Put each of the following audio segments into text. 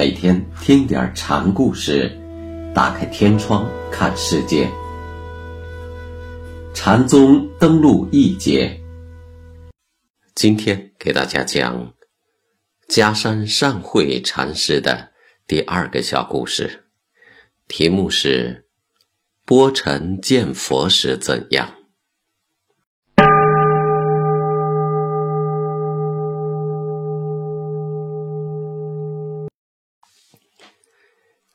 每天听点禅故事，打开天窗看世界。禅宗登陆一节，今天给大家讲加山善慧禅师的第二个小故事，题目是“波尘见佛时怎样”。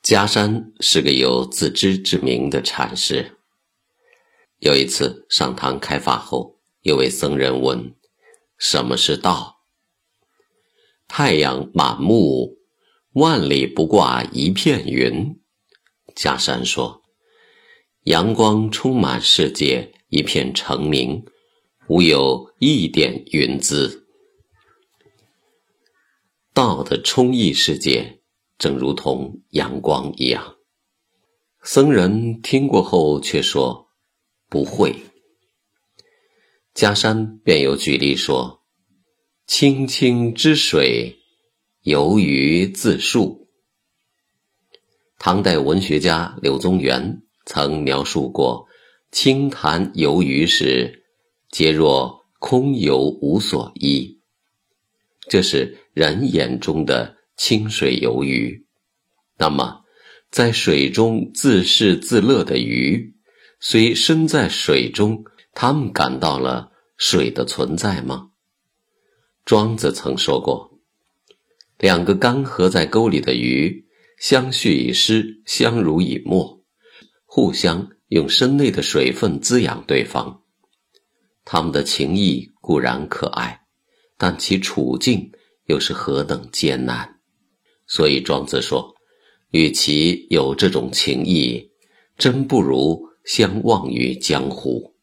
嘉山是个有自知之明的禅师。有一次上堂开法后，有位僧人问：“什么是道？”太阳满目，万里不挂一片云。嘉山说：“阳光充满世界，一片澄明，无有一点云姿。道的充溢世界，正如同阳光一样。”僧人听过后却说。不会。嘉山便有举例说：“清清之水，游鱼自述。”唐代文学家柳宗元曾描述过清潭游鱼时，皆若空游无所依。这是人眼中的清水游鱼。那么，在水中自适自乐的鱼。虽身在水中，他们感到了水的存在吗？庄子曾说过：“两个干涸在沟里的鱼，相续以湿，相濡以沫，互相用身内的水分滋养对方。他们的情谊固然可爱，但其处境又是何等艰难。所以庄子说，与其有这种情谊，真不如。”相忘于江湖。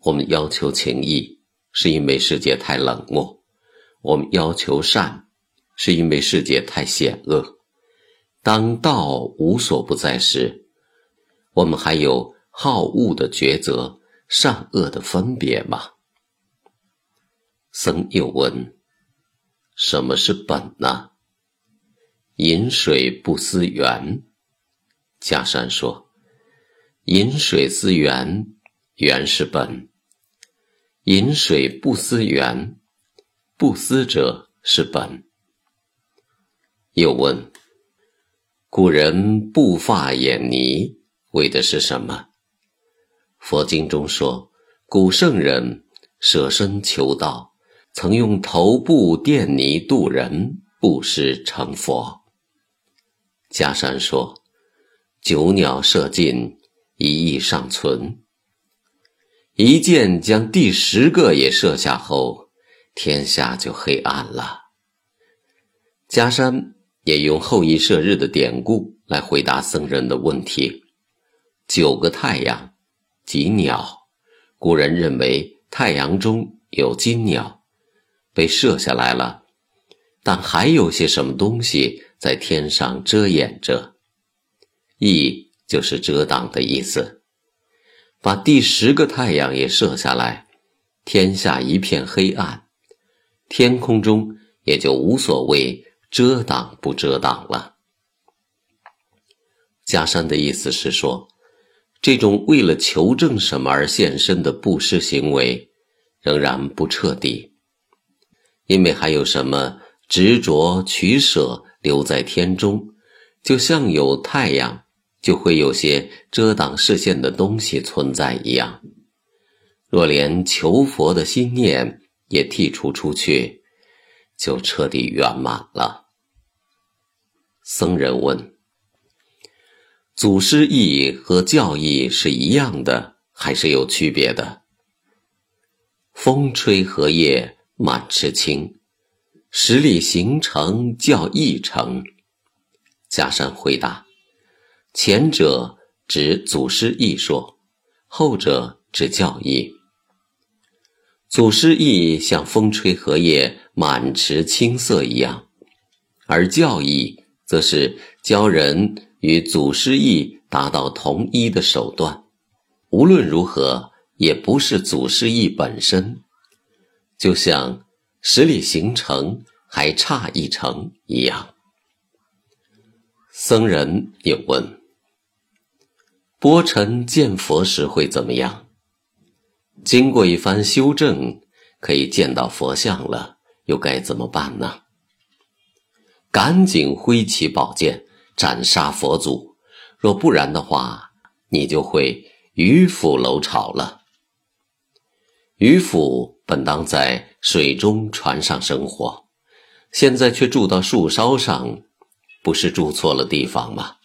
我们要求情谊，是因为世界太冷漠；我们要求善，是因为世界太险恶。当道无所不在时，我们还有好恶的抉择、善恶的分别吗？僧又问：“什么是本呢？”饮水不思源。假山说。饮水思源，源是本；饮水不思源，不思者是本。又问：古人布发掩泥，为的是什么？佛经中说，古圣人舍身求道，曾用头部垫泥渡人，布施成佛。迦山说：九鸟射尽。一意尚存，一箭将第十个也射下后，天下就黑暗了。迦山也用后羿射日的典故来回答僧人的问题：九个太阳，即鸟。古人认为太阳中有金鸟，被射下来了，但还有些什么东西在天上遮掩着？羿。就是遮挡的意思，把第十个太阳也射下来，天下一片黑暗，天空中也就无所谓遮挡不遮挡了。加山的意思是说，这种为了求证什么而现身的布施行为，仍然不彻底，因为还有什么执着取舍留在天中，就像有太阳。就会有些遮挡视线的东西存在一样。若连求佛的心念也剔除出去，就彻底圆满了。僧人问：“祖师意和教义是一样的，还是有区别的？”风吹荷叶满池青，十里行程教义成。假山回答。前者指祖师意说，后者指教义。祖师意像风吹荷叶满池青色一样，而教义则是教人与祖师意达到同一的手段。无论如何，也不是祖师意本身，就像十里行程还差一程一样。僧人又问：“波尘见佛时会怎么样？经过一番修正，可以见到佛像了，又该怎么办呢？”赶紧挥起宝剑斩杀佛祖，若不然的话，你就会鱼腹楼巢了。渔夫本当在水中船上生活，现在却住到树梢上，不是住错了地方吗？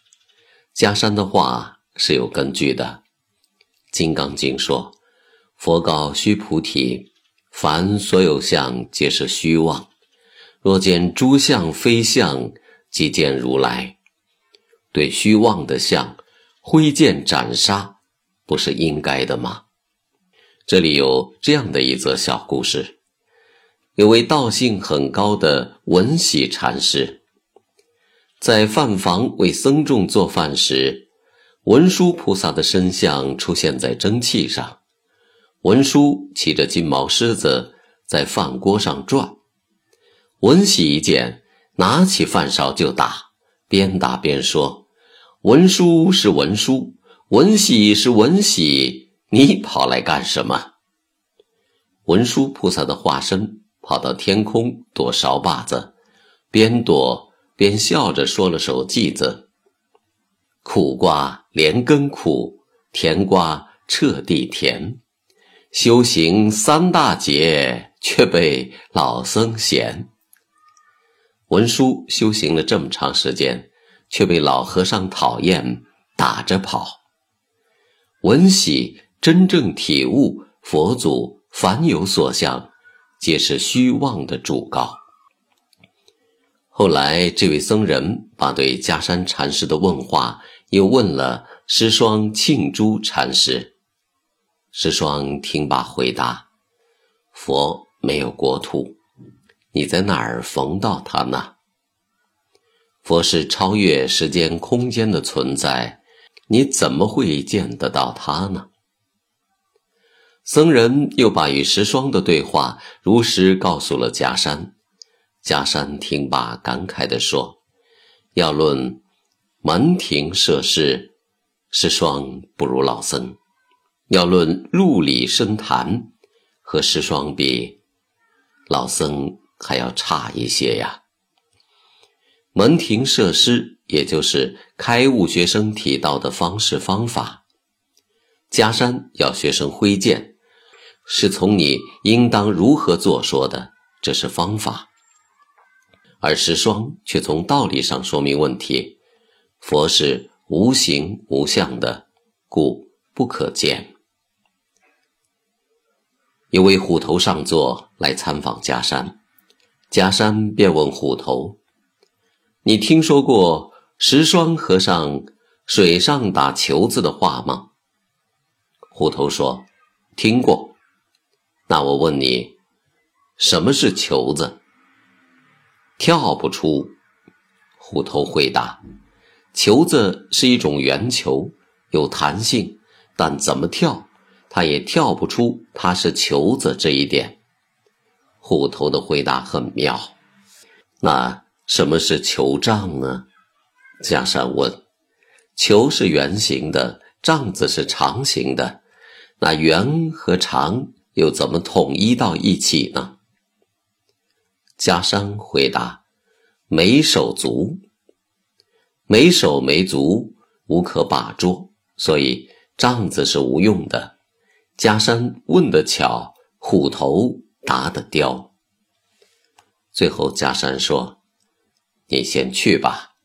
迦山的话是有根据的，《金刚经》说：“佛告须菩提，凡所有相，皆是虚妄。若见诸相非相，即见如来。对虚妄的相，挥剑斩杀，不是应该的吗？”这里有这样的一则小故事：有位道性很高的文喜禅师，在饭房为僧众做饭时，文殊菩萨的身像出现在蒸汽上。文殊骑着金毛狮子在饭锅上转，文喜一见，拿起饭勺就打，边打边说：“文殊是文殊，文喜是文喜。”你跑来干什么？文殊菩萨的化身跑到天空躲勺把子，边躲边笑着说了首偈子：“苦瓜连根苦，甜瓜彻地甜。修行三大劫，却被老僧嫌。”文殊修行了这么长时间，却被老和尚讨厌，打着跑。文喜。真正体悟佛祖凡有所相，皆是虚妄的主告。后来，这位僧人把对迦山禅师的问话又问了师双庆珠禅师。师双听罢回答：“佛没有国土，你在哪儿逢到他呢？佛是超越时间空间的存在，你怎么会见得到他呢？”僧人又把与石霜的对话如实告诉了迦山。迦山听罢，感慨地说：“要论门庭设施，石霜不如老僧；要论入理深谈，和石霜比，老僧还要差一些呀。门庭设施，也就是开悟学生提到的方式方法。迦山要学生挥剑。”是从你应当如何做说的，这是方法；而石霜却从道理上说明问题。佛是无形无相的，故不可见。有位虎头上座来参访迦山，迦山便问虎头：“你听说过石霜和尚水上打球子的话吗？”虎头说：“听过。”那我问你，什么是球子？跳不出。虎头回答：球子是一种圆球，有弹性，但怎么跳，它也跳不出它是球子这一点。虎头的回答很妙。那什么是球杖呢？加山问：球是圆形的，杖子是长形的，那圆和长？又怎么统一到一起呢？加山回答：“没手足，没手没足，无可把捉，所以杖子是无用的。”加山问得巧，虎头答得刁。最后加山说：“你先去吧，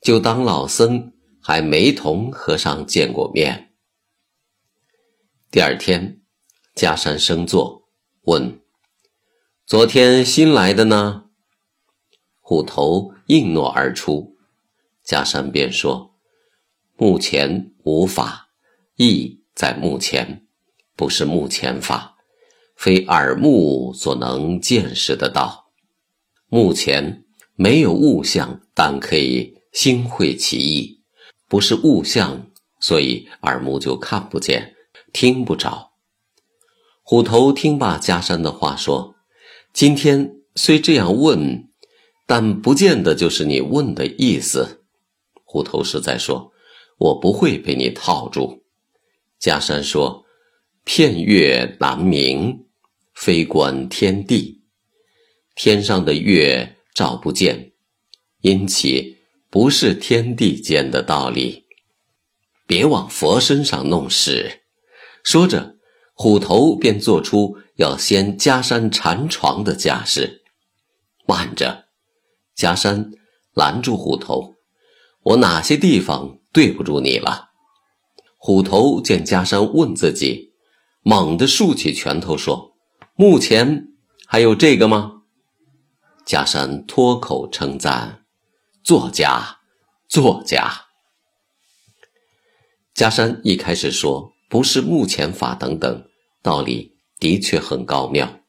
就当老僧还没同和尚见过面。”第二天。迦山升座，问：“昨天新来的呢？”虎头应诺而出。迦山便说：“目前无法，意在目前，不是目前法，非耳目所能见识得到。目前没有物象，但可以心会其意，不是物象，所以耳目就看不见，听不着。”虎头听罢加山的话，说：“今天虽这样问，但不见得就是你问的意思。虎头实在说：“我不会被你套住。”加山说：“片月难明，非观天地，天上的月照不见，因其不是天地间的道理。别往佛身上弄事。”说着，虎头便做出要掀迦山禅床的架势。慢着，迦山拦住虎头。我哪些地方对不住你了？虎头见迦山问自己，猛地竖起拳头说：“目前还有这个吗？”迦山脱口称赞：“作家，作家。”迦山一开始说不是目前法等等道理，的确很高妙。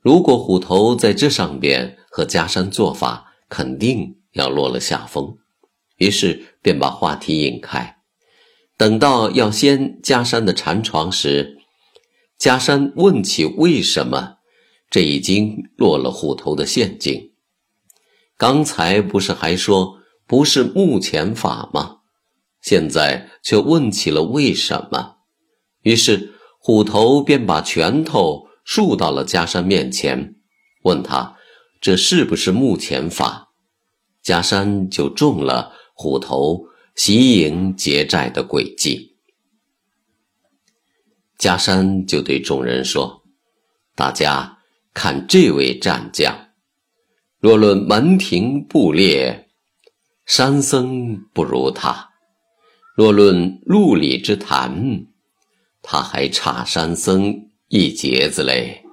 如果虎头在这上边和加山做法，肯定要落了下风。于是便把话题引开，等到要掀加山的禅床时，加山问起为什么，这已经落了虎头的陷阱。刚才不是还说不是目前法吗？现在却问起了为什么。于是虎头便把拳头竖到了迦山面前，问他这是不是目前法？迦山就中了。虎头袭营劫寨的诡计，迦山就对众人说：“大家看这位战将，若论门庭布列，山僧不如他；若论路里之谈，他还差山僧一截子嘞。”